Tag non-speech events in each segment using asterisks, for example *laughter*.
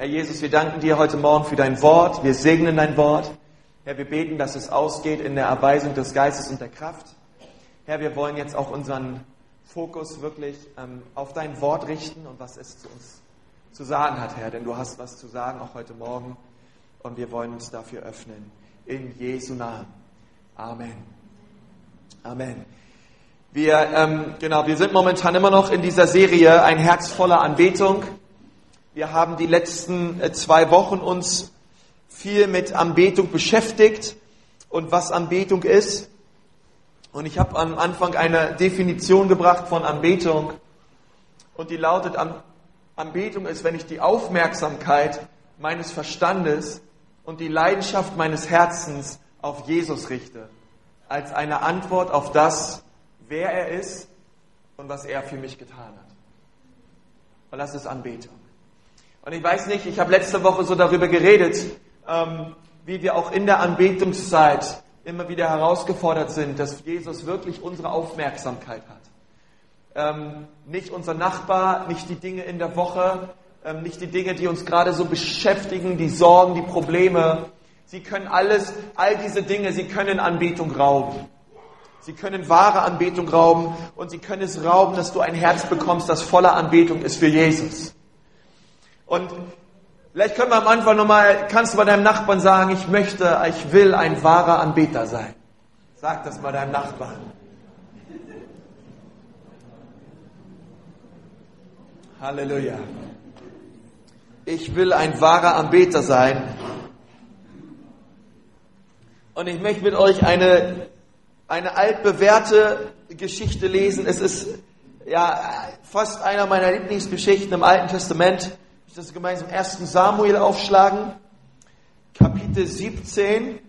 Herr Jesus, wir danken dir heute Morgen für dein Wort. Wir segnen dein Wort. Herr, wir beten, dass es ausgeht in der Erweisung des Geistes und der Kraft. Herr, wir wollen jetzt auch unseren Fokus wirklich ähm, auf dein Wort richten und was es zu uns zu sagen hat, Herr. Denn du hast was zu sagen, auch heute Morgen. Und wir wollen uns dafür öffnen. In Jesu Namen. Amen. Amen. Wir, ähm, genau, wir sind momentan immer noch in dieser Serie Ein Herz voller Anbetung. Wir haben die letzten äh, zwei Wochen uns viel mit Anbetung beschäftigt und was Anbetung ist. Und ich habe am Anfang eine Definition gebracht von Anbetung. Und die lautet, Anbetung ist, wenn ich die Aufmerksamkeit meines Verstandes und die Leidenschaft meines Herzens auf Jesus richte. Als eine Antwort auf das, wer er ist und was er für mich getan hat. Und das ist Anbetung. Und ich weiß nicht, ich habe letzte Woche so darüber geredet, ähm, wie wir auch in der Anbetungszeit immer wieder herausgefordert sind, dass Jesus wirklich unsere Aufmerksamkeit hat. Ähm, nicht unser Nachbar, nicht die Dinge in der Woche, ähm, nicht die Dinge, die uns gerade so beschäftigen, die Sorgen, die Probleme. Sie können alles, all diese Dinge, sie können Anbetung rauben. Sie können wahre Anbetung rauben und sie können es rauben, dass du ein Herz bekommst, das voller Anbetung ist für Jesus. Und vielleicht können wir am Anfang nochmal, kannst du bei deinem Nachbarn sagen, ich möchte, ich will ein wahrer Anbeter sein. Sag das mal deinem Nachbarn. Halleluja. Ich will ein wahrer Anbeter sein. Und ich möchte mit euch eine, eine altbewährte Geschichte lesen. Es ist ja fast einer meiner Lieblingsgeschichten im Alten Testament ich das gemeinsam 1. Samuel aufschlagen, Kapitel 17.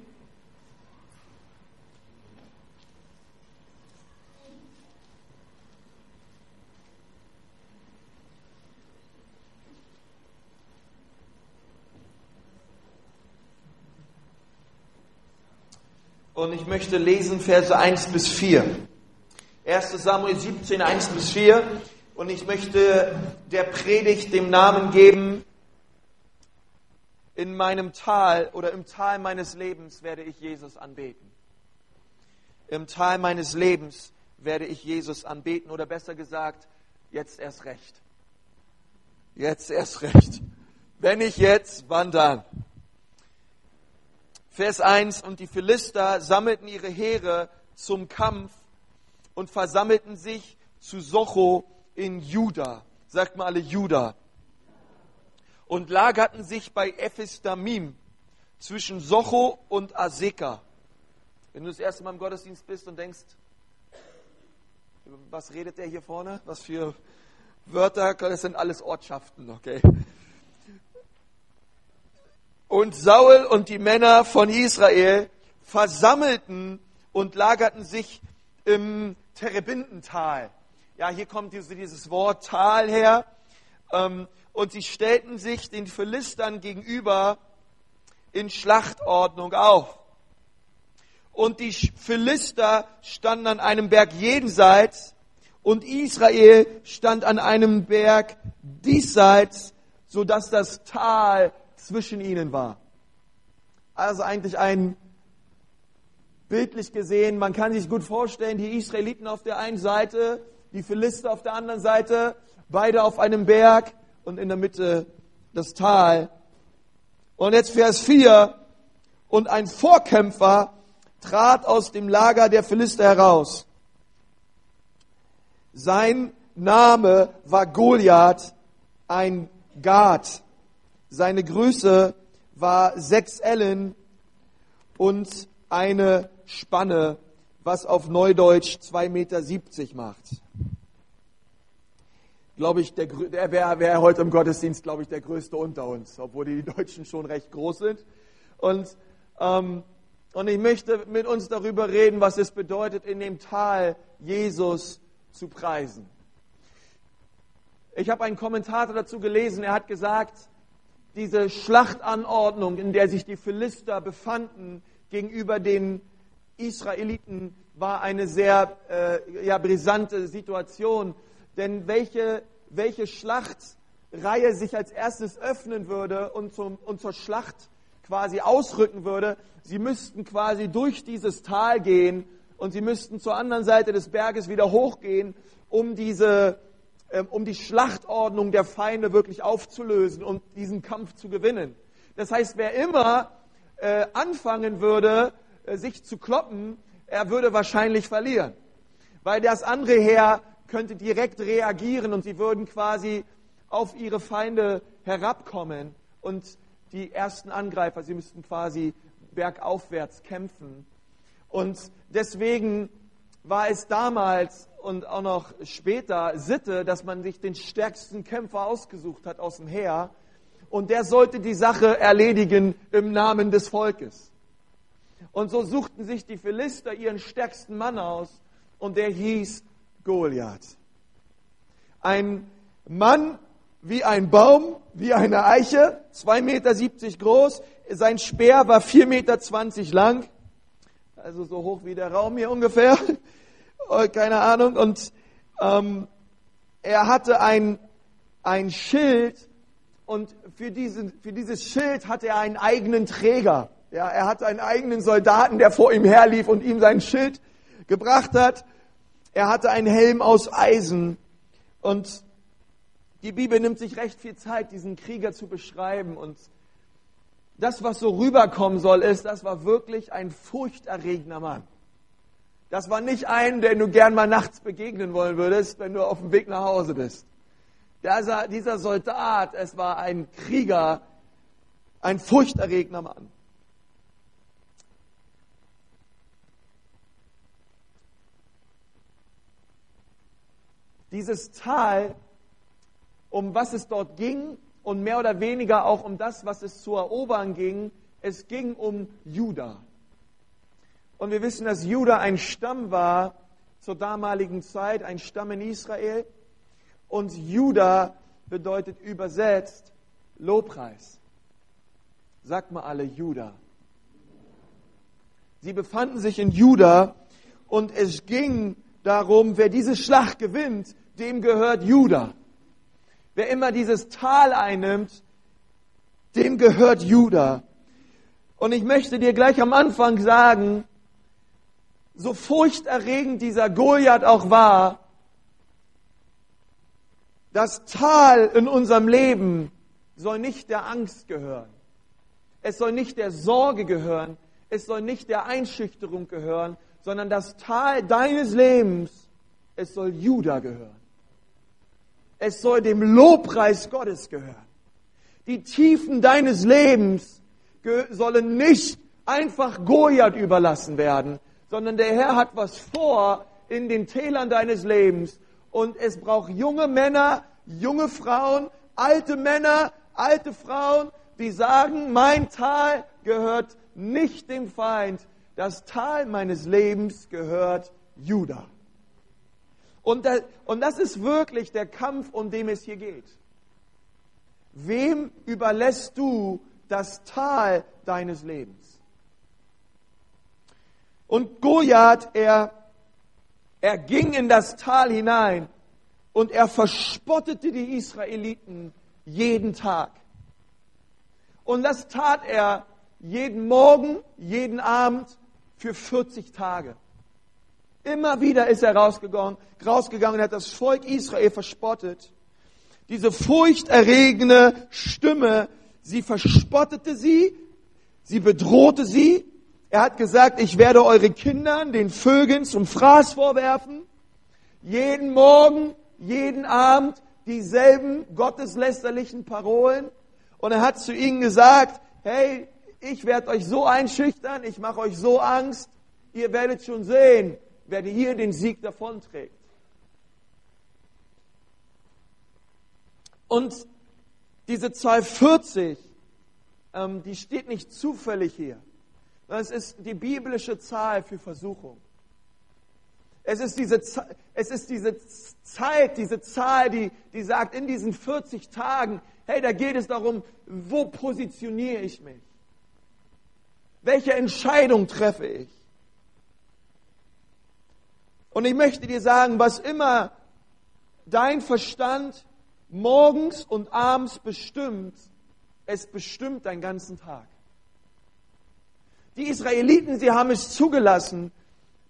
Und ich möchte lesen Verse 1 bis 4. 1. Samuel 17, 1 bis 4. Und ich möchte der Predigt dem Namen geben, in meinem Tal oder im Tal meines Lebens werde ich Jesus anbeten. Im Tal meines Lebens werde ich Jesus anbeten oder besser gesagt, jetzt erst recht. Jetzt erst recht. Wenn ich jetzt, wann dann? Vers 1, und die Philister sammelten ihre Heere zum Kampf und versammelten sich zu Socho in Juda. Sagt mal alle Juda. Und lagerten sich bei Ephistamim zwischen Socho und Aseka. Wenn du das erste Mal im Gottesdienst bist und denkst, was redet der hier vorne? Was für Wörter? Das sind alles Ortschaften, okay? Und Saul und die Männer von Israel versammelten und lagerten sich im Terebintental. Ja, hier kommt dieses Wort Tal her. Ähm, und sie stellten sich den Philistern gegenüber in Schlachtordnung auf. Und die Philister standen an einem Berg jenseits und Israel stand an einem Berg diesseits, sodass das Tal zwischen ihnen war. Also eigentlich ein bildlich gesehen, man kann sich gut vorstellen, die Israeliten auf der einen Seite die Philister auf der anderen Seite, beide auf einem Berg und in der Mitte das Tal. Und jetzt Vers 4. Und ein Vorkämpfer trat aus dem Lager der Philister heraus. Sein Name war Goliath, ein Gad. Seine Größe war sechs Ellen und eine Spanne, was auf Neudeutsch 2,70 Meter macht glaube ich, der, der wäre wär heute im Gottesdienst, glaube ich, der größte unter uns, obwohl die Deutschen schon recht groß sind. Und, ähm, und ich möchte mit uns darüber reden, was es bedeutet, in dem Tal Jesus zu preisen. Ich habe einen Kommentator dazu gelesen, er hat gesagt, diese Schlachtanordnung, in der sich die Philister befanden gegenüber den Israeliten, war eine sehr äh, ja, brisante Situation. Denn welche welche Schlacht Reihe sich als erstes öffnen würde und, zum, und zur Schlacht quasi ausrücken würde. Sie müssten quasi durch dieses Tal gehen und sie müssten zur anderen Seite des Berges wieder hochgehen, um diese, ähm, um die Schlachtordnung der Feinde wirklich aufzulösen und diesen Kampf zu gewinnen. Das heißt, wer immer äh, anfangen würde, äh, sich zu kloppen, er würde wahrscheinlich verlieren. Weil das andere Heer könnte direkt reagieren und sie würden quasi auf ihre Feinde herabkommen und die ersten Angreifer, sie müssten quasi bergaufwärts kämpfen. Und deswegen war es damals und auch noch später Sitte, dass man sich den stärksten Kämpfer ausgesucht hat aus dem Heer und der sollte die Sache erledigen im Namen des Volkes. Und so suchten sich die Philister ihren stärksten Mann aus und der hieß Goliath. Ein Mann wie ein Baum, wie eine Eiche, 2,70 Meter groß. Sein Speer war 4,20 Meter lang, also so hoch wie der Raum hier ungefähr. *laughs* Oh, keine Ahnung. Und ähm, er hatte ein, ein Schild und für, diesen, für dieses Schild hatte er einen eigenen Träger. Ja, er hatte einen eigenen Soldaten, der vor ihm herlief und ihm sein Schild gebracht hat. Er hatte einen Helm aus Eisen und die Bibel nimmt sich recht viel Zeit, diesen Krieger zu beschreiben. Und das, was so rüberkommen soll, ist, das war wirklich ein furchterregender Mann. Das war nicht ein, der du gern mal nachts begegnen wollen würdest, wenn du auf dem Weg nach Hause bist. Der, dieser Soldat, es war ein Krieger, ein furchterregender Mann. Dieses Tal um was es dort ging und mehr oder weniger auch um das, was es zu erobern ging. Es ging um Juda. Und wir wissen, dass Juda ein Stamm war zur damaligen Zeit, ein Stamm in Israel. Und Juda bedeutet übersetzt Lobpreis. Sagt mal alle Juda. Sie befanden sich in Juda und es ging darum, wer diese Schlacht gewinnt, dem gehört Juda. Wer immer dieses Tal einnimmt, dem gehört Juda. Und ich möchte dir gleich am Anfang sagen, so furchterregend dieser Goliath auch war, das Tal in unserem Leben soll nicht der Angst gehören. Es soll nicht der Sorge gehören. Es soll nicht der Einschüchterung gehören, sondern das Tal deines Lebens, es soll Juda gehören. Es soll dem Lobpreis Gottes gehören. Die Tiefen deines Lebens sollen nicht einfach Goliath überlassen werden, sondern der Herr hat was vor in den Tälern deines Lebens. Und es braucht junge Männer, junge Frauen, alte Männer, alte Frauen, die sagen, mein Tal gehört nicht dem Feind. Das Tal meines Lebens gehört Judah. Und, und das ist wirklich der Kampf, um den es hier geht. Wem überlässt du das Tal deines Lebens? Und Goliath, er, er ging in das Tal hinein und er verspottete die Israeliten jeden Tag. Und das tat er jeden Morgen, jeden Abend für 40 Tage. Immer wieder ist er rausgegangen, rausgegangen und hat das Volk Israel verspottet. Diese furchterregende Stimme, sie verspottete sie, sie bedrohte sie. Er hat gesagt, ich werde eure Kindern, den Vögeln zum Fraß vorwerfen. Jeden Morgen, jeden Abend dieselben gotteslästerlichen Parolen. Und er hat zu ihnen gesagt, hey, ich werde euch so einschüchtern, ich mache euch so Angst, ihr werdet schon sehen, wer hier den Sieg davonträgt. Und diese Zahl 40, ähm, die steht nicht zufällig hier. Es ist die biblische Zahl für Versuchung. Es ist diese, es ist diese Zeit, diese Zahl, die, die sagt, in diesen 40 Tagen, hey, da geht es darum, wo positioniere ich mich? Welche Entscheidung treffe ich? Und ich möchte dir sagen, was immer dein Verstand, morgens und abends bestimmt, es bestimmt deinen ganzen Tag. Die Israeliten, sie haben es zugelassen,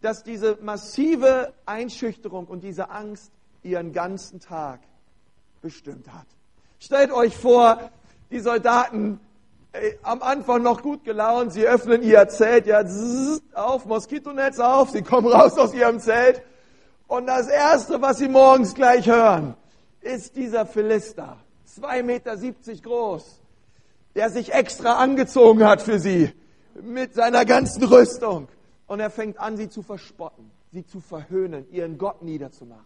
dass diese massive Einschüchterung und diese Angst ihren ganzen Tag bestimmt hat. Stellt euch vor, die Soldaten am Anfang noch gut gelaunt, sie öffnen ihr Zelt, ja, zzz, auf, Moskitonetz auf, sie kommen raus aus ihrem Zelt und das Erste, was sie morgens gleich hören, ist dieser Philister, 2,70 Meter groß, der sich extra angezogen hat für sie mit seiner ganzen Rüstung. Und er fängt an, sie zu verspotten, sie zu verhöhnen, ihren Gott niederzumachen.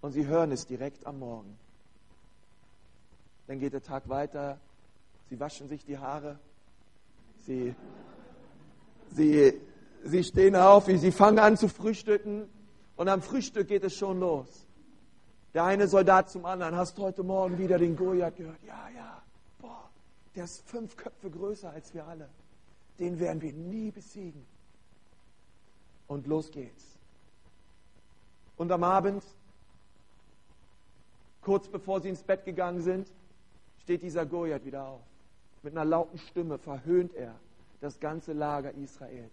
Und sie hören es direkt am Morgen. Dann geht der Tag weiter, sie waschen sich die Haare, sie, sie, sie stehen auf, sie fangen an zu frühstücken und am Frühstück geht es schon los. Der eine Soldat zum anderen, hast heute Morgen wieder den Goliath gehört? Ja, ja, boah, der ist fünf Köpfe größer als wir alle. Den werden wir nie besiegen. Und los geht's. Und am Abend, kurz bevor sie ins Bett gegangen sind, steht dieser Goliath wieder auf. Mit einer lauten Stimme verhöhnt er das ganze Lager Israels.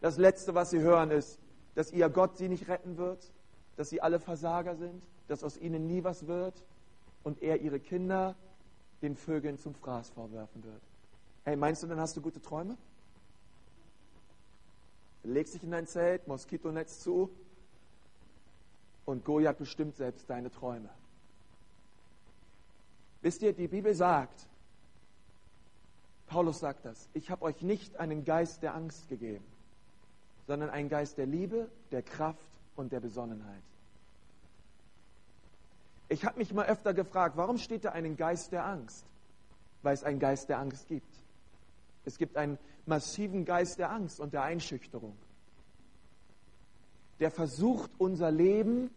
Das Letzte, was sie hören, ist, dass ihr Gott sie nicht retten wird, dass sie alle Versager sind, dass aus ihnen nie was wird und er ihre Kinder den Vögeln zum Fraß vorwerfen wird. Hey, meinst du, dann hast du gute Träume? Legst dich in dein Zelt, Moskitonetz zu und Goliath bestimmt selbst deine Träume. Wisst ihr, die Bibel sagt, Paulus sagt das, ich habe euch nicht einen Geist der Angst gegeben, sondern einen Geist der Liebe, der Kraft und der Besonnenheit. Ich habe mich mal öfter gefragt, warum steht da einen Geist der Angst? Weil es einen Geist der Angst gibt. Es gibt einen massiven Geist der Angst und der Einschüchterung, der versucht, unser Leben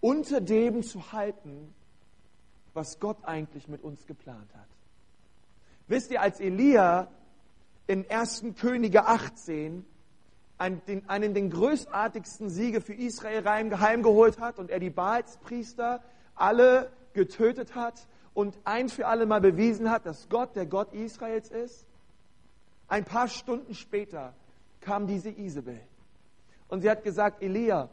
unter dem zu halten, was Gott eigentlich mit uns geplant hat. Wisst ihr, als Elia in 1. Könige 18 einen, den, einen den größtartigsten Siege für Israel heimgeholt hat und er die Baalspriester alle getötet hat und ein für alle Mal bewiesen hat, dass Gott der Gott Israels ist, ein paar Stunden später kam diese Isabel. Und sie hat gesagt, Elia,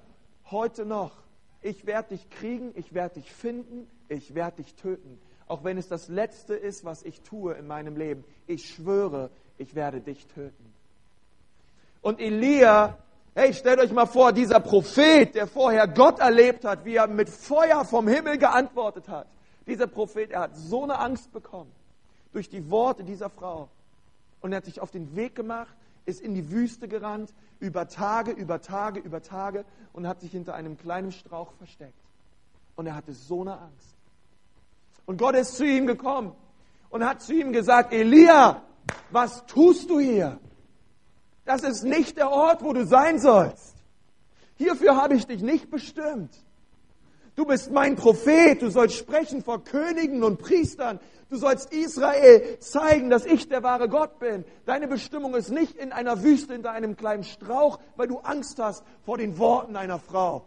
heute noch, ich werde dich kriegen, ich werde dich finden, ich werde dich töten. Auch wenn es das Letzte ist, was ich tue in meinem Leben. Ich schwöre, ich werde dich töten. Und Elia, hey, stellt euch mal vor, dieser Prophet, der vorher Gott erlebt hat, wie er mit Feuer vom Himmel geantwortet hat. Dieser Prophet, er hat so eine Angst bekommen durch die Worte dieser Frau. Und er hat sich auf den Weg gemacht, ist in die Wüste gerannt, über Tage, über Tage, über Tage und hat sich hinter einem kleinen Strauch versteckt. Und er hatte so eine Angst. Und Gott ist zu ihm gekommen und hat zu ihm gesagt, Elia, was tust du hier? Das ist nicht der Ort, wo du sein sollst. Hierfür habe ich dich nicht bestimmt. Du bist mein Prophet, du sollst sprechen vor Königen und Priestern. Du sollst Israel zeigen, dass ich der wahre Gott bin. Deine Bestimmung ist nicht in einer Wüste hinter einem kleinen Strauch, weil du Angst hast vor den Worten einer Frau.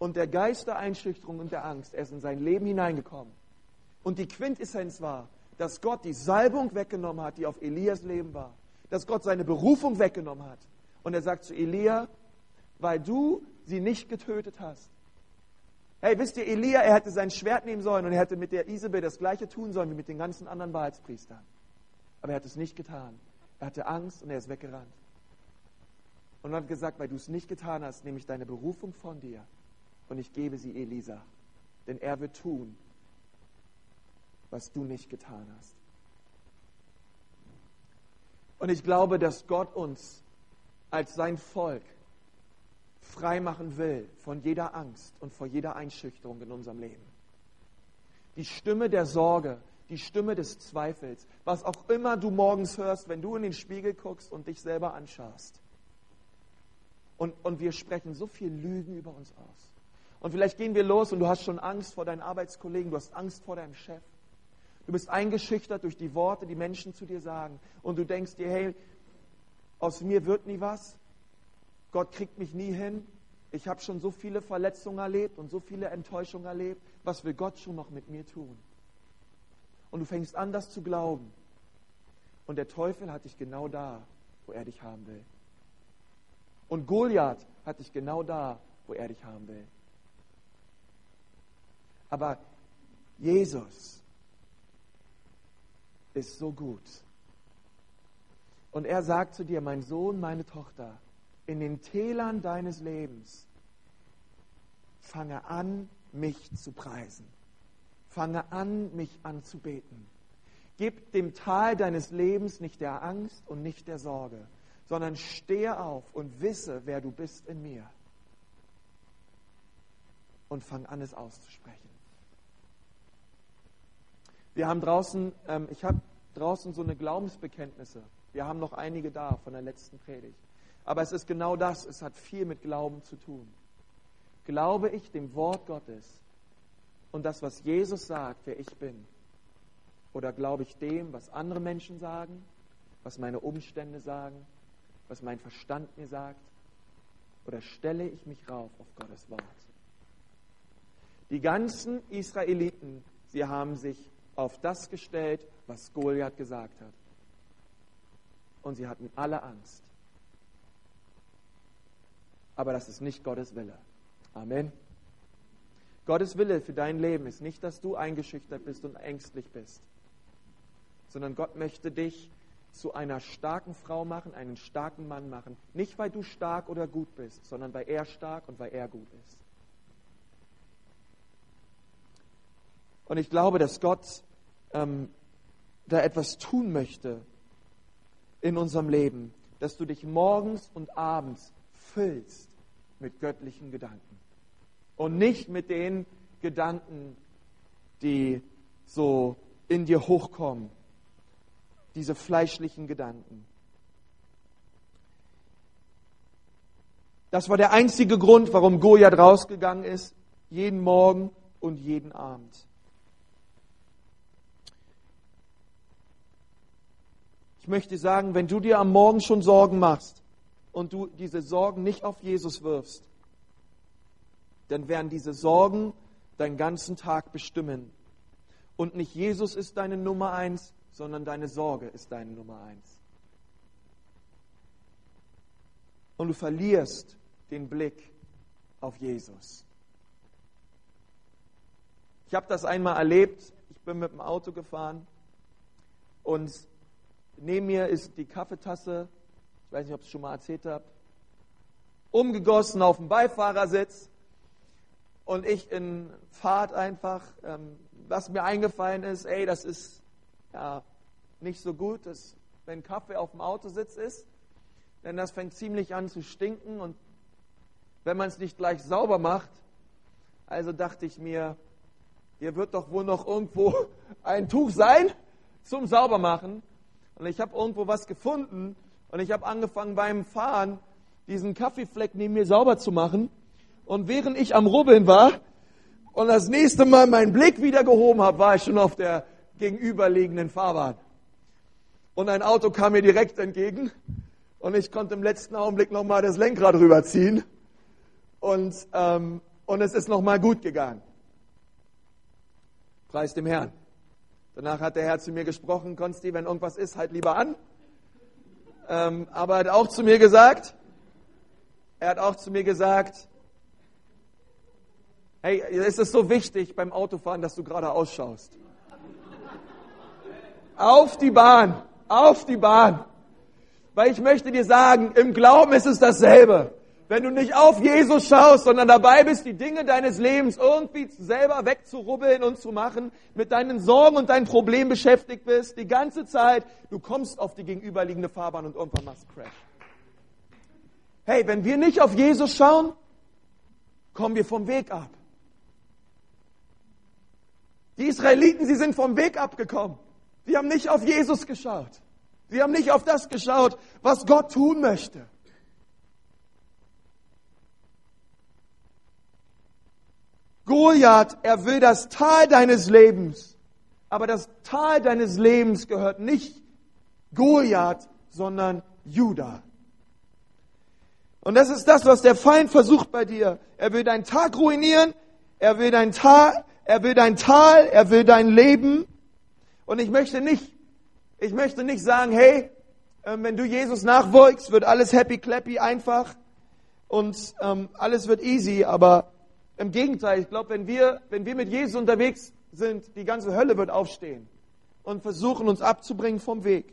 Und der Geist der Einschüchterung und der Angst, er ist in sein Leben hineingekommen. Und die Quintessenz war, dass Gott die Salbung weggenommen hat, die auf Elias Leben war. Dass Gott seine Berufung weggenommen hat. Und er sagt zu Elia, weil du sie nicht getötet hast. Hey, wisst ihr, Elia, er hätte sein Schwert nehmen sollen und er hätte mit der Isabel das gleiche tun sollen wie mit den ganzen anderen Wahrheitspriestern. Aber er hat es nicht getan. Er hatte Angst und er ist weggerannt. Und hat gesagt, weil du es nicht getan hast, nehme ich deine Berufung von dir und ich gebe sie Elisa. Denn er wird tun, was du nicht getan hast. Und ich glaube, dass Gott uns als sein Volk frei machen will von jeder Angst und vor jeder Einschüchterung in unserem Leben. Die Stimme der Sorge, die Stimme des Zweifels, was auch immer du morgens hörst, wenn du in den Spiegel guckst und dich selber anschaust. Und, und wir sprechen so viel Lügen über uns aus. Und vielleicht gehen wir los und du hast schon Angst vor deinen Arbeitskollegen, du hast Angst vor deinem Chef. Du bist eingeschüchtert durch die Worte, die Menschen zu dir sagen. Und du denkst dir, hey, aus mir wird nie was. Gott kriegt mich nie hin. Ich habe schon so viele Verletzungen erlebt und so viele Enttäuschungen erlebt. Was will Gott schon noch mit mir tun? Und du fängst an, das zu glauben. Und der Teufel hat dich genau da, wo er dich haben will. Und Goliath hat dich genau da, wo er dich haben will. Aber Jesus ist so gut. Und er sagt zu dir, mein Sohn, meine Tochter, in den Tälern deines Lebens fange an, mich zu preisen. Fange an, mich anzubeten. Gib dem Tal deines Lebens nicht der Angst und nicht der Sorge, sondern stehe auf und wisse, wer du bist in mir. Und fang an, es auszusprechen. Wir haben draußen, ähm, ich habe draußen so eine Glaubensbekenntnisse. Wir haben noch einige da von der letzten Predigt. Aber es ist genau das, es hat viel mit Glauben zu tun. Glaube ich dem Wort Gottes und das, was Jesus sagt, wer ich bin? Oder glaube ich dem, was andere Menschen sagen, was meine Umstände sagen, was mein Verstand mir sagt? Oder stelle ich mich rauf auf Gottes Wort? Die ganzen Israeliten, sie haben sich auf das gestellt, was Goliath gesagt hat. Und sie hatten alle Angst. Aber das ist nicht Gottes Wille. Amen. Gottes Wille für dein Leben ist nicht, dass du eingeschüchtert bist und ängstlich bist, sondern Gott möchte dich zu einer starken Frau machen, einen starken Mann machen. Nicht, weil du stark oder gut bist, sondern weil er stark und weil er gut ist. Und ich glaube, dass Gott ähm, da etwas tun möchte in unserem Leben, dass du dich morgens und abends füllst mit göttlichen Gedanken und nicht mit den Gedanken, die so in dir hochkommen, diese fleischlichen Gedanken. Das war der einzige Grund, warum Goliath rausgegangen ist, jeden Morgen und jeden Abend. Ich möchte sagen, wenn du dir am Morgen schon Sorgen machst und du diese Sorgen nicht auf Jesus wirfst, dann werden diese Sorgen deinen ganzen Tag bestimmen. Und nicht Jesus ist deine Nummer eins, sondern deine Sorge ist deine Nummer eins. Und du verlierst den Blick auf Jesus. Ich habe das einmal erlebt. Ich bin mit dem Auto gefahren und Neben mir ist die Kaffeetasse, ich weiß nicht, ob ich es schon mal erzählt habe, umgegossen auf dem Beifahrersitz. Und ich in Fahrt einfach, ähm, was mir eingefallen ist, ey, das ist ja nicht so gut, dass, wenn Kaffee auf dem Autositz ist, denn das fängt ziemlich an zu stinken und wenn man es nicht gleich sauber macht, also dachte ich mir, hier wird doch wohl noch irgendwo *laughs* ein Tuch sein zum Saubermachen und ich habe irgendwo was gefunden und ich habe angefangen beim Fahren diesen Kaffeefleck neben mir sauber zu machen. Und während ich am Rubbeln war und das nächste Mal meinen Blick wieder gehoben habe, war ich schon auf der gegenüberliegenden Fahrbahn. Und ein Auto kam mir direkt entgegen und ich konnte im letzten Augenblick nochmal das Lenkrad rüberziehen und, ähm, und es ist nochmal gut gegangen. Preis dem Herrn. Danach hat der Herr zu mir gesprochen, Konsti, wenn irgendwas ist, halt lieber an. Ähm, aber er hat auch zu mir gesagt, er hat auch zu mir gesagt, hey, es ist so wichtig beim Autofahren, dass du gerade ausschaust. Auf die Bahn, auf die Bahn. Weil ich möchte dir sagen, im Glauben ist es dasselbe wenn du nicht auf Jesus schaust, sondern dabei bist, die Dinge deines Lebens irgendwie selber wegzurubbeln und zu machen, mit deinen Sorgen und deinen Problemen beschäftigt bist, die ganze Zeit, du kommst auf die gegenüberliegende Fahrbahn und irgendwann machst Crash. Hey, wenn wir nicht auf Jesus schauen, kommen wir vom Weg ab. Die Israeliten, sie sind vom Weg abgekommen. Sie haben nicht auf Jesus geschaut. Sie haben nicht auf das geschaut, was Gott tun möchte. Goliath, er will das Tal deines Lebens. Aber das Tal deines Lebens gehört nicht Goliath, sondern Judah. Und das ist das, was der Feind versucht bei dir. Er will deinen Tag ruinieren, er will dein Tal, er will dein Tal, er will dein Leben. Und ich möchte nicht, ich möchte nicht sagen, hey, ähm, wenn du Jesus nachfolgst, wird alles happy clappy einfach und ähm, alles wird easy. Aber im Gegenteil, ich glaube, wenn wir, wenn wir mit Jesus unterwegs sind, die ganze Hölle wird aufstehen und versuchen uns abzubringen vom Weg.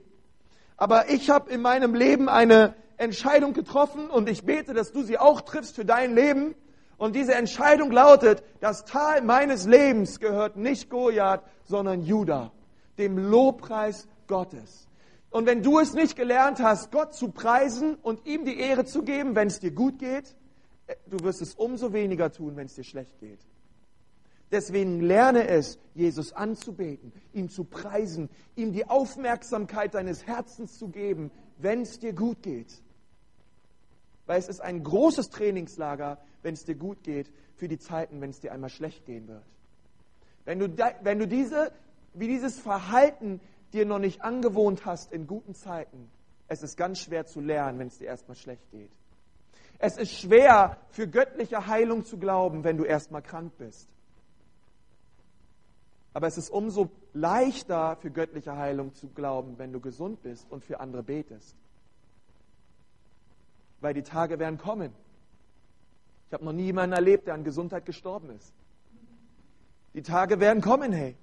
Aber ich habe in meinem Leben eine Entscheidung getroffen und ich bete, dass du sie auch triffst für dein Leben. Und diese Entscheidung lautet, das Tal meines Lebens gehört nicht Goliath, sondern Judah, dem Lobpreis Gottes. Und wenn du es nicht gelernt hast, Gott zu preisen und ihm die Ehre zu geben, wenn es dir gut geht, du wirst es umso weniger tun, wenn es dir schlecht geht. Deswegen lerne es, Jesus anzubeten, ihm zu preisen, ihm die Aufmerksamkeit deines Herzens zu geben, wenn es dir gut geht. Weil es ist ein großes Trainingslager, wenn es dir gut geht, für die Zeiten, wenn es dir einmal schlecht gehen wird. Wenn du, wenn du diese, wie dieses Verhalten dir noch nicht angewohnt hast in guten Zeiten, es ist ganz schwer zu lernen, wenn es dir erstmal schlecht geht. Es ist schwer, für göttliche Heilung zu glauben, wenn du erstmal krank bist. Aber es ist umso leichter für göttliche Heilung zu glauben, wenn du gesund bist und für andere betest. Weil die Tage werden kommen. Ich habe noch nie jemanden erlebt, der an Gesundheit gestorben ist. Die Tage werden kommen, hey.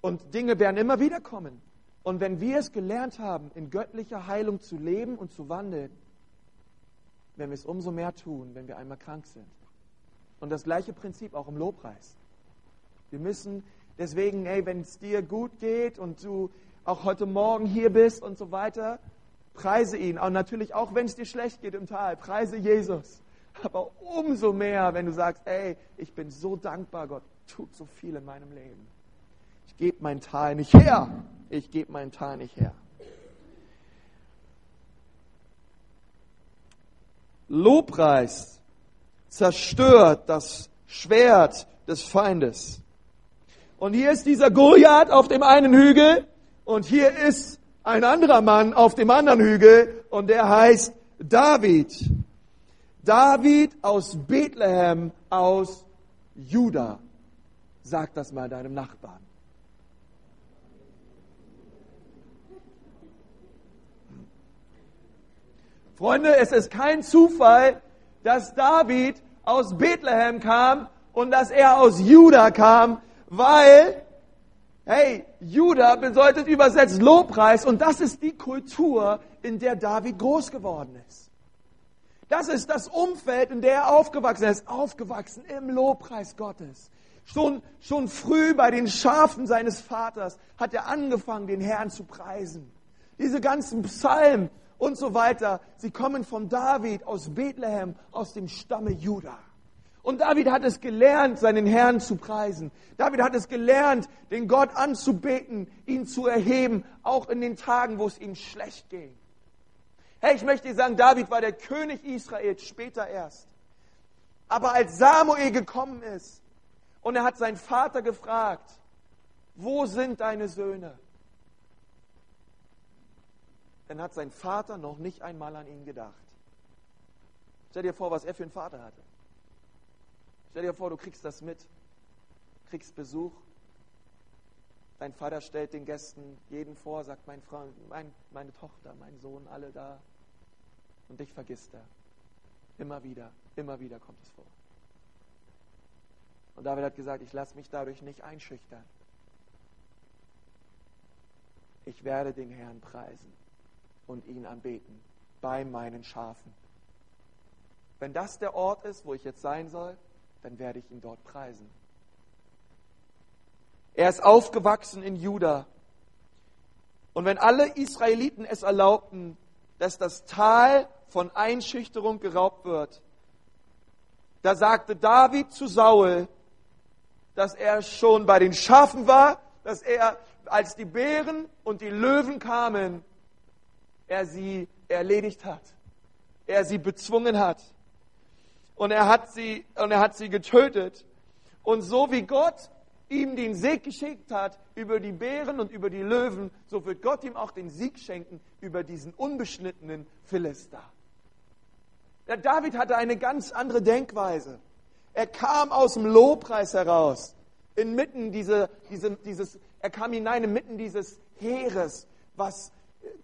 Und Dinge werden immer wieder kommen. Und wenn wir es gelernt haben, in göttlicher Heilung zu leben und zu wandeln, werden wir es umso mehr tun, wenn wir einmal krank sind. Und das gleiche Prinzip auch im Lobpreis. Wir müssen Deswegen, ey, wenn es dir gut geht und du auch heute Morgen hier bist und so weiter, preise ihn. Und natürlich auch, wenn es dir schlecht geht im Tal, preise Jesus. Aber umso mehr, wenn du sagst, ey, ich bin so dankbar, Gott tut so viel in meinem Leben. Ich gebe mein Tal nicht her. Ich gebe mein Tal nicht her. Lobpreis zerstört das Schwert des Feindes. Und hier ist dieser Goliath auf dem einen Hügel und hier ist ein anderer Mann auf dem anderen Hügel und der heißt David. David aus Bethlehem aus Juda. Sag das mal deinem Nachbarn. Freunde, es ist kein Zufall, dass David aus Bethlehem kam und dass er aus Juda kam, weil, hey, Juda bedeutet übersetzt Lobpreis und das ist die Kultur, in der David groß geworden ist. Das ist das Umfeld, in der er aufgewachsen ist. Aufgewachsen im Lobpreis Gottes. Schon, schon früh bei den Schafen seines Vaters hat er angefangen, den Herrn zu preisen. Diese ganzen Psalmen und so weiter, sie kommen von David aus Bethlehem, aus dem Stamme Judah. Und David hat es gelernt, seinen Herrn zu preisen. David hat es gelernt, den Gott anzubeten, ihn zu erheben, auch in den Tagen, wo es ihm schlecht ging. Hey, ich möchte dir sagen, David war der König Israels später erst. Aber als Samuel gekommen ist und er hat seinen Vater gefragt, wo sind deine Söhne? Dann hat sein Vater noch nicht einmal an ihn gedacht. Stell dir vor, was er für einen Vater hatte. Stell dir vor, du kriegst das mit, kriegst Besuch. Dein Vater stellt den Gästen jeden vor, sagt, mein Freund, mein, meine Tochter, mein Sohn, alle da. Und dich vergisst er. Immer wieder, immer wieder kommt es vor. Und David hat gesagt, ich lasse mich dadurch nicht einschüchtern. Ich werde den Herrn preisen und ihn anbeten bei meinen Schafen. Wenn das der Ort ist, wo ich jetzt sein soll, dann werde ich ihn dort preisen. Er ist aufgewachsen in Juda. Und wenn alle Israeliten es erlaubten, dass das Tal von Einschüchterung geraubt wird, da sagte David zu Saul, dass er schon bei den Schafen war, dass er, als die Bären und die Löwen kamen, er sie erledigt hat, er sie bezwungen hat und er hat sie, und er hat sie getötet. Und so wie Gott ihm den Sieg geschickt hat über die Bären und über die Löwen, so wird Gott ihm auch den Sieg schenken über diesen unbeschnittenen Philister. Der David hatte eine ganz andere Denkweise. Er kam aus dem Lobpreis heraus, inmitten diese, diese, dieses, er kam hinein inmitten dieses Heeres, was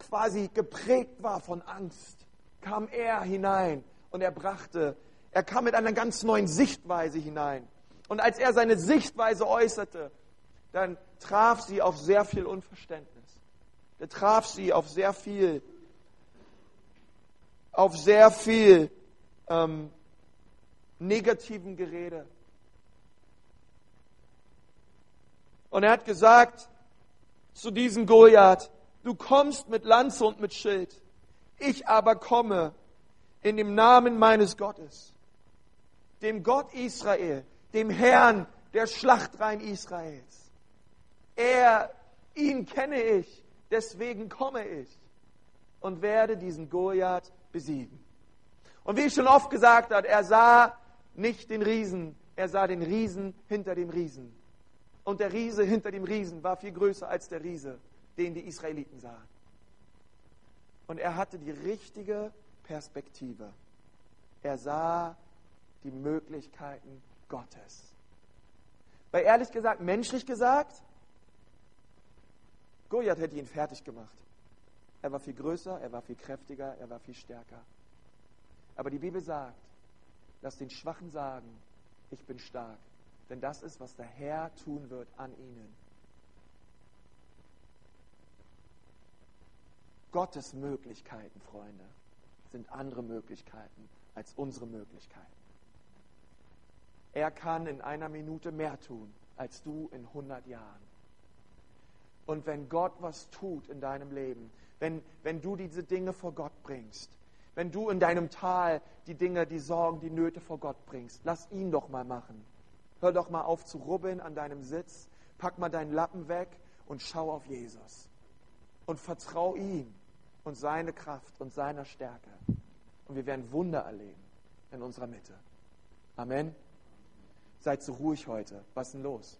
quasi geprägt war von Angst, kam er hinein und er brachte, er kam mit einer ganz neuen Sichtweise hinein. Und als er seine Sichtweise äußerte, dann traf sie auf sehr viel Unverständnis. Er traf sie auf sehr viel, auf sehr viel ähm, negativen Gerede. Und er hat gesagt zu diesem Goliath, du kommst mit Lanze und mit Schild, ich aber komme in dem Namen meines Gottes, dem Gott Israel, dem Herrn der Schlachtreihen Israels. Er, ihn kenne ich, deswegen komme ich und werde diesen Goliath besiegen. Und wie ich schon oft gesagt habe, er sah nicht den Riesen, er sah den Riesen hinter dem Riesen. Und der Riese hinter dem Riesen war viel größer als der Riese, den die Israeliten sahen. Und er hatte die richtige Perspektive. Er sah die Möglichkeiten Gottes. Weil ehrlich gesagt, menschlich gesagt, Goliath hätte ihn fertig gemacht. Er war viel größer, er war viel kräftiger, er war viel stärker. Aber die Bibel sagt, lass den Schwachen sagen, ich bin stark. Denn das ist, was der Herr tun wird an ihnen. Gottes Möglichkeiten, Freunde, sind andere Möglichkeiten als unsere Möglichkeiten. Er kann in einer Minute mehr tun als du in 100 Jahren. Und wenn Gott was tut in deinem Leben, wenn, wenn du diese Dinge vor Gott bringst, wenn du in deinem Tal die Dinge, die Sorgen, die Nöte vor Gott bringst, lass ihn doch mal machen. Hör doch mal auf zu rubbeln an deinem Sitz, pack mal deinen Lappen weg und schau auf Jesus. Und vertrau ihm und seine Kraft und seiner Stärke. Und wir werden Wunder erleben in unserer Mitte. Amen. Seid so ruhig heute. Was ist denn los?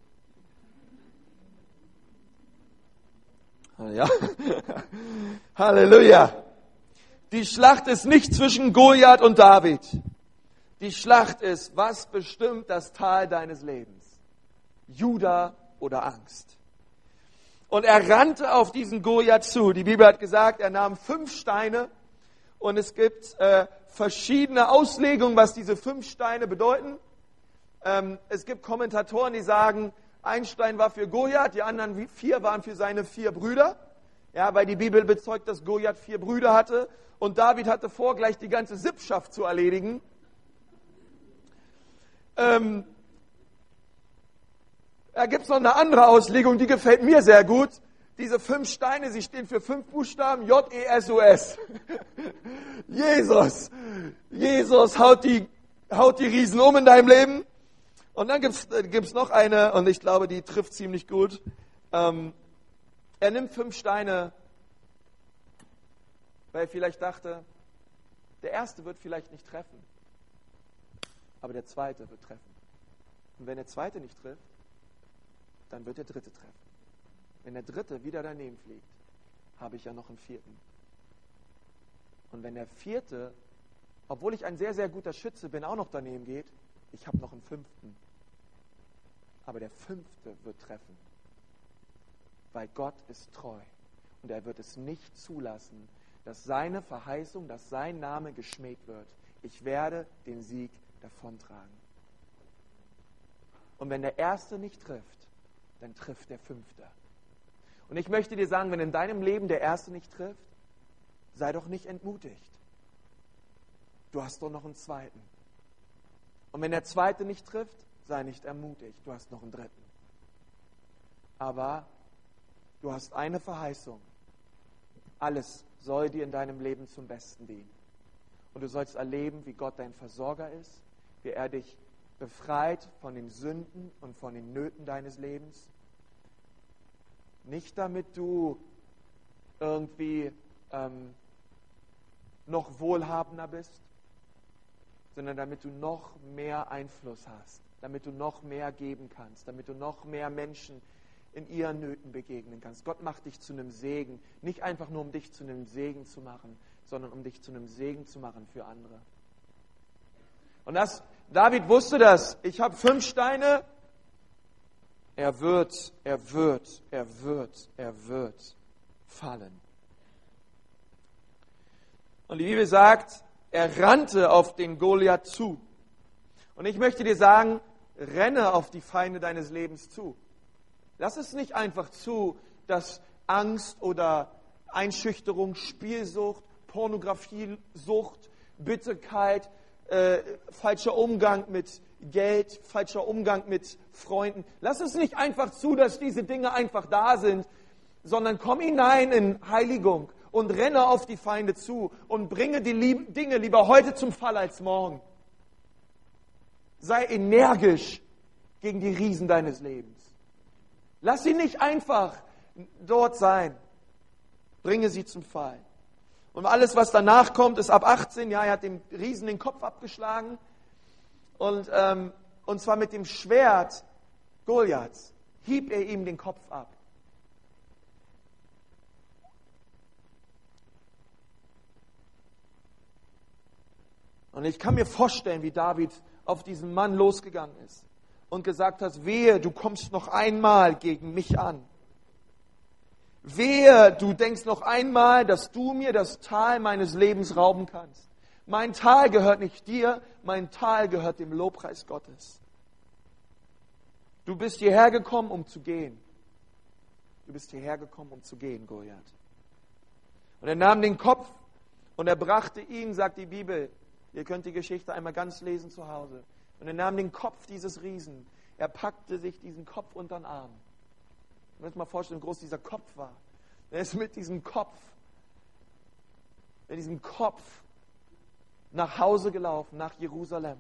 Ja. *laughs* Halleluja. Die Schlacht ist nicht zwischen Goliath und David. Die Schlacht ist, was bestimmt das Tal deines Lebens? Juda oder Angst? Und er rannte auf diesen Goliath zu. Die Bibel hat gesagt, er nahm fünf Steine und es gibt äh, verschiedene Auslegungen, was diese fünf Steine bedeuten. Ähm, es gibt Kommentatoren, die sagen, ein Stein war für Goliath, die anderen vier waren für seine vier Brüder. Ja, weil die Bibel bezeugt, dass Goliath vier Brüder hatte und David hatte vor, gleich die ganze Sippschaft zu erledigen. Ähm, da gibt es noch eine andere Auslegung, die gefällt mir sehr gut. Diese fünf Steine, sie stehen für fünf Buchstaben, J-E-S-U-S. *laughs* Jesus. Jesus haut die, haut die Riesen um in deinem Leben. Und dann gibt es äh, noch eine, und ich glaube, die trifft ziemlich gut. Ähm, er nimmt fünf Steine, weil er vielleicht dachte, der erste wird vielleicht nicht treffen, aber der zweite wird treffen. Und wenn der zweite nicht trifft, dann wird der dritte treffen. Wenn der dritte wieder daneben fliegt, habe ich ja noch einen vierten. Und wenn der vierte, obwohl ich ein sehr, sehr guter Schütze bin, auch noch daneben geht, ich habe noch einen fünften. Aber der fünfte wird treffen. Weil Gott ist treu. Und er wird es nicht zulassen, dass seine Verheißung, dass sein Name geschmäht wird. Ich werde den Sieg davontragen. Und wenn der Erste nicht trifft, dann trifft der Fünfte. Und ich möchte dir sagen, wenn in deinem Leben der Erste nicht trifft, sei doch nicht entmutigt. Du hast doch noch einen Zweiten. Und wenn der Zweite nicht trifft, sei nicht ermutigt. Du hast noch einen Dritten. Aber du hast eine Verheißung. Alles soll dir in deinem Leben zum Besten dienen. Und du sollst erleben, wie Gott dein Versorger ist, wie er dich befreit von den Sünden und von den Nöten deines Lebens. Nicht damit du irgendwie ähm, noch wohlhabender bist, sondern damit du noch mehr Einfluss hast, damit du noch mehr geben kannst, damit du noch mehr Menschen in ihren Nöten begegnen kannst. Gott macht dich zu einem Segen, nicht einfach nur um dich zu einem Segen zu machen, sondern um dich zu einem Segen zu machen für andere. Und das, David wusste das. Ich habe fünf Steine. Er wird, er wird, er wird, er wird fallen. Und die Bibel sagt, er rannte auf den Goliath zu. Und ich möchte dir sagen, renne auf die Feinde deines Lebens zu. Lass es nicht einfach zu, dass Angst oder Einschüchterung, Spielsucht, Pornografiesucht, Bitterkeit, äh, falscher Umgang mit Geld, falscher Umgang mit Freunden. Lass es nicht einfach zu, dass diese Dinge einfach da sind, sondern komm hinein in Heiligung und renne auf die Feinde zu und bringe die Dinge lieber heute zum Fall als morgen. Sei energisch gegen die Riesen deines Lebens. Lass sie nicht einfach dort sein. Bringe sie zum Fall. Und alles, was danach kommt, ist ab 18. Ja, er hat dem Riesen den Kopf abgeschlagen. Und, ähm, und zwar mit dem Schwert Goliaths hieb er ihm den Kopf ab. Und ich kann mir vorstellen, wie David auf diesen Mann losgegangen ist und gesagt hat, wehe, du kommst noch einmal gegen mich an. Wehe, du denkst noch einmal, dass du mir das Tal meines Lebens rauben kannst. Mein Tal gehört nicht dir, mein Tal gehört dem Lobpreis Gottes. Du bist hierher gekommen, um zu gehen. Du bist hierher gekommen, um zu gehen, Goliath. Und er nahm den Kopf und er brachte ihn, sagt die Bibel. Ihr könnt die Geschichte einmal ganz lesen zu Hause. Und er nahm den Kopf dieses Riesen. Er packte sich diesen Kopf unter den Arm. Ich muss mal vorstellen, wie groß dieser Kopf war. Er ist mit diesem Kopf, mit diesem Kopf nach Hause gelaufen, nach Jerusalem.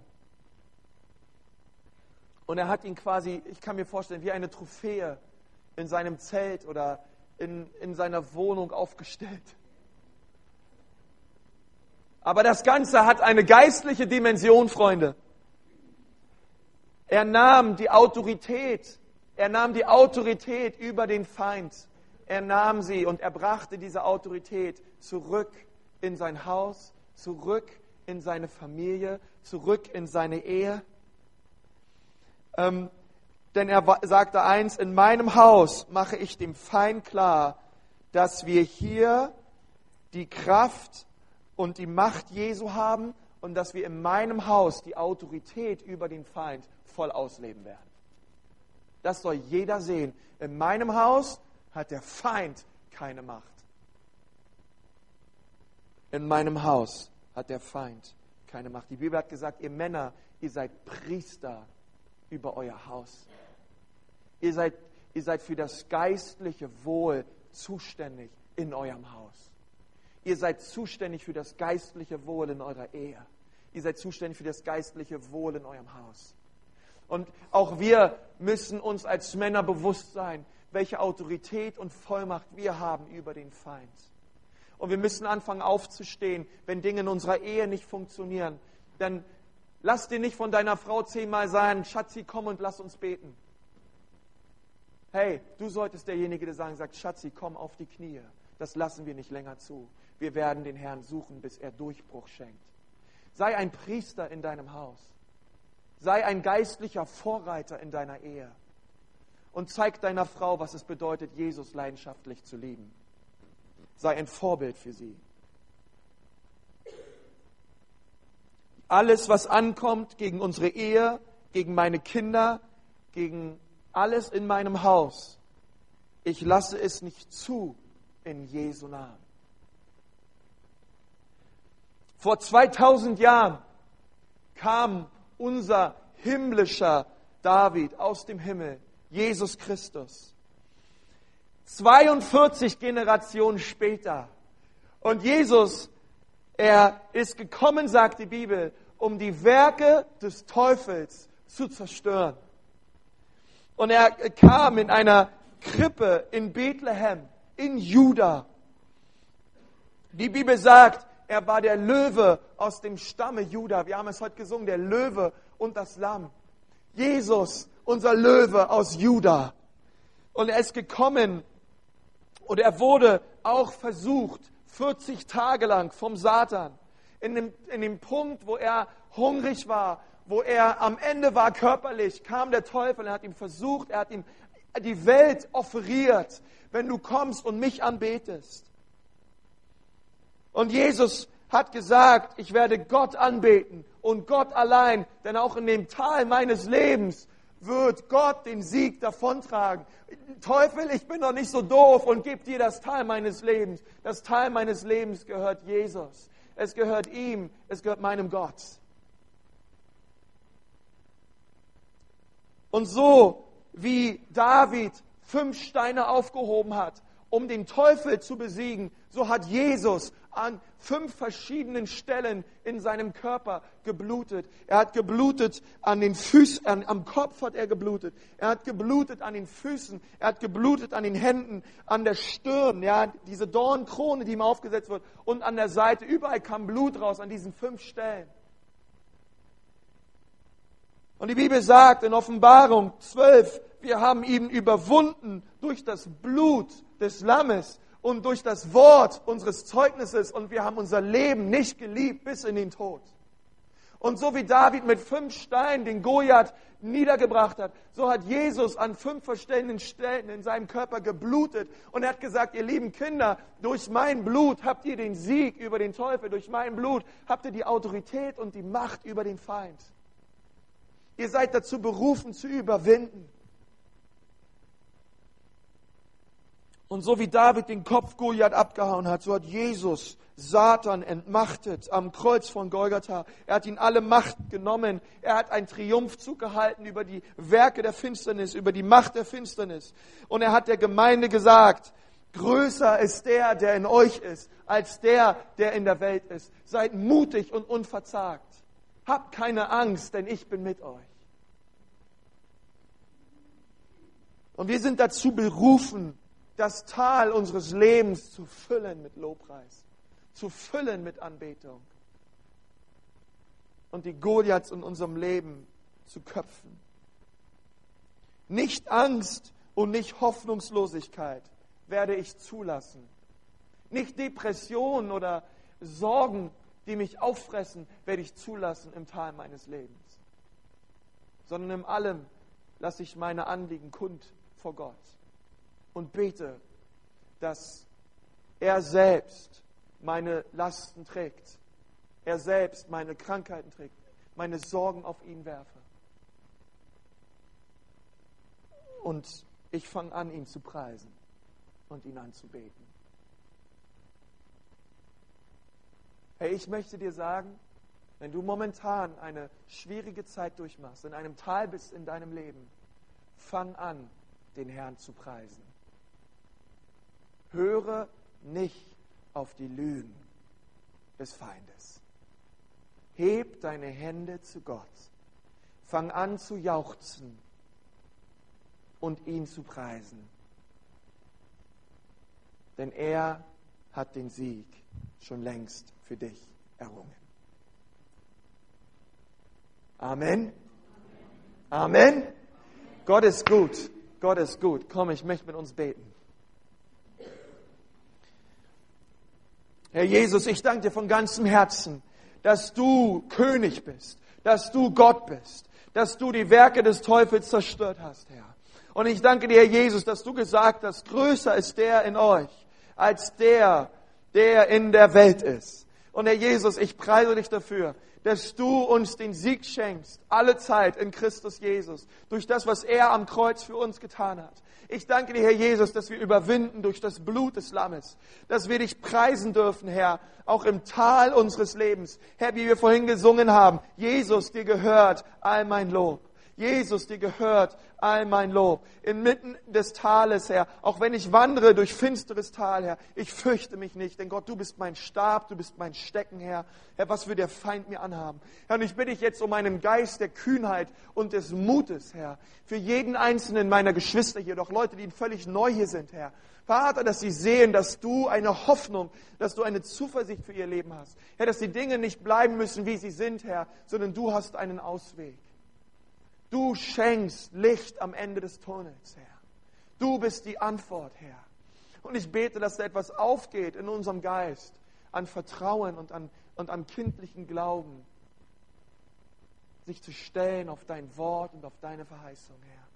Und er hat ihn quasi, ich kann mir vorstellen, wie eine Trophäe in seinem Zelt oder in, in seiner Wohnung aufgestellt. Aber das Ganze hat eine geistliche Dimension, Freunde. Er nahm die Autorität er nahm die Autorität über den Feind. Er nahm sie und er brachte diese Autorität zurück in sein Haus, zurück in seine Familie, zurück in seine Ehe. Ähm, denn er sagte eins, in meinem Haus mache ich dem Feind klar, dass wir hier die Kraft und die Macht Jesu haben und dass wir in meinem Haus die Autorität über den Feind voll ausleben werden. Das soll jeder sehen. In meinem Haus hat der Feind keine Macht. In meinem Haus hat der Feind keine Macht. Die Bibel hat gesagt, ihr Männer, ihr seid Priester über euer Haus. Ihr seid, ihr seid für das geistliche Wohl zuständig in eurem Haus. Ihr seid zuständig für das geistliche Wohl in eurer Ehe. Ihr seid zuständig für das geistliche Wohl in eurem Haus. Und auch wir müssen uns als Männer bewusst sein, welche Autorität und Vollmacht wir haben über den Feind. Und wir müssen anfangen aufzustehen, wenn Dinge in unserer Ehe nicht funktionieren. Denn lass dir nicht von deiner Frau zehnmal sagen, Schatzi, komm und lass uns beten. Hey, du solltest derjenige der sagen, sagt, Schatzi, komm auf die Knie. Das lassen wir nicht länger zu. Wir werden den Herrn suchen, bis er Durchbruch schenkt. Sei ein Priester in deinem Haus. Sei ein geistlicher Vorreiter in deiner Ehe und zeig deiner Frau, was es bedeutet, Jesus leidenschaftlich zu lieben. Sei ein Vorbild für sie. Alles, was ankommt gegen unsere Ehe, gegen meine Kinder, gegen alles in meinem Haus, ich lasse es nicht zu in Jesu Namen. Vor 2000 Jahren kam unser himmlischer David aus dem Himmel, Jesus Christus. 42 Generationen später. Und Jesus, er ist gekommen, sagt die Bibel, um die Werke des Teufels zu zerstören. Und er kam in einer Krippe in Bethlehem, in Juda. Die Bibel sagt, er war der Löwe aus dem Stamme Juda. Wir haben es heute gesungen, der Löwe und das Lamm. Jesus, unser Löwe aus Juda. Und er ist gekommen und er wurde auch versucht, 40 Tage lang vom Satan. in dem, in dem Punkt, wo er hungrig war, wo er am Ende war körperlich, kam der Teufel, er hat ihm versucht, er hat ihm die Welt offeriert, wenn du kommst und mich anbetest. Und Jesus hat gesagt, ich werde Gott anbeten und Gott allein, denn auch in dem Tal meines Lebens wird Gott den Sieg davontragen. Teufel, ich bin doch nicht so doof und gebe dir das Teil meines Lebens. Das Teil meines Lebens gehört Jesus. Es gehört ihm, es gehört meinem Gott. Und so wie David fünf Steine aufgehoben hat, um den Teufel zu besiegen, so hat Jesus an fünf verschiedenen Stellen in seinem Körper geblutet. Er hat geblutet an den Füßen, an, am Kopf hat er geblutet. Er hat geblutet an den Füßen. Er hat geblutet an den Händen, an der Stirn. Ja, diese Dornkrone, die ihm aufgesetzt wird, und an der Seite. Überall kam Blut raus an diesen fünf Stellen. Und die Bibel sagt in Offenbarung 12, wir haben ihn überwunden durch das Blut des Lammes und durch das Wort unseres Zeugnisses und wir haben unser Leben nicht geliebt bis in den Tod. Und so wie David mit fünf Steinen den Goliath niedergebracht hat, so hat Jesus an fünf verschiedenen Stellen in seinem Körper geblutet und er hat gesagt, ihr lieben Kinder, durch mein Blut habt ihr den Sieg über den Teufel, durch mein Blut habt ihr die Autorität und die Macht über den Feind. Ihr seid dazu berufen zu überwinden. Und so wie David den Kopf Goliath abgehauen hat, so hat Jesus Satan entmachtet am Kreuz von Golgatha. Er hat ihn alle Macht genommen. Er hat einen Triumphzug gehalten über die Werke der Finsternis, über die Macht der Finsternis. Und er hat der Gemeinde gesagt, größer ist der, der in euch ist, als der, der in der Welt ist. Seid mutig und unverzagt. Habt keine Angst, denn ich bin mit euch. Und wir sind dazu berufen, das Tal unseres Lebens zu füllen mit Lobpreis, zu füllen mit Anbetung und die Goliaths in unserem Leben zu köpfen. Nicht Angst und nicht Hoffnungslosigkeit werde ich zulassen. Nicht Depressionen oder Sorgen, die mich auffressen, werde ich zulassen im Tal meines Lebens. Sondern in allem lasse ich meine Anliegen kund vor Gott und bete, dass er selbst meine Lasten trägt, er selbst meine Krankheiten trägt, meine Sorgen auf ihn werfe. Und ich fange an, ihn zu preisen und ihn anzubeten. Hey, ich möchte dir sagen, wenn du momentan eine schwierige Zeit durchmachst, in einem Tal bist in deinem Leben, fang an, den Herrn zu preisen. Höre nicht auf die Lügen des Feindes. Heb deine Hände zu Gott. Fang an zu jauchzen und ihn zu preisen. Denn er hat den Sieg schon längst für dich errungen. Amen. Amen. Gott ist gut. Gott ist gut. Komm, ich möchte mit uns beten. Herr Jesus, ich danke dir von ganzem Herzen, dass du König bist, dass du Gott bist, dass du die Werke des Teufels zerstört hast, Herr. Und ich danke dir, Herr Jesus, dass du gesagt hast, größer ist der in euch als der, der in der Welt ist. Und Herr Jesus, ich preise dich dafür, dass du uns den Sieg schenkst, alle Zeit in Christus Jesus, durch das, was er am Kreuz für uns getan hat. Ich danke dir, Herr Jesus, dass wir überwinden durch das Blut des Lammes, dass wir dich preisen dürfen, Herr, auch im Tal unseres Lebens. Herr, wie wir vorhin gesungen haben, Jesus, dir gehört all mein Lob. Jesus, dir gehört all mein Lob. Inmitten des Tales, Herr, auch wenn ich wandere durch finsteres Tal, Herr, ich fürchte mich nicht, denn Gott, du bist mein Stab, du bist mein Stecken, Herr. Herr, was will der Feind mir anhaben? Herr, und ich bitte dich jetzt um einen Geist der Kühnheit und des Mutes, Herr, für jeden einzelnen meiner Geschwister hier, doch Leute, die völlig neu hier sind, Herr. Vater, dass sie sehen, dass du eine Hoffnung, dass du eine Zuversicht für ihr Leben hast. Herr, dass die Dinge nicht bleiben müssen, wie sie sind, Herr, sondern du hast einen Ausweg. Du schenkst Licht am Ende des Tunnels, Herr. Du bist die Antwort, Herr. Und ich bete, dass da etwas aufgeht in unserem Geist an Vertrauen und an, und am kindlichen Glauben sich zu stellen auf dein Wort und auf deine Verheißung, Herr.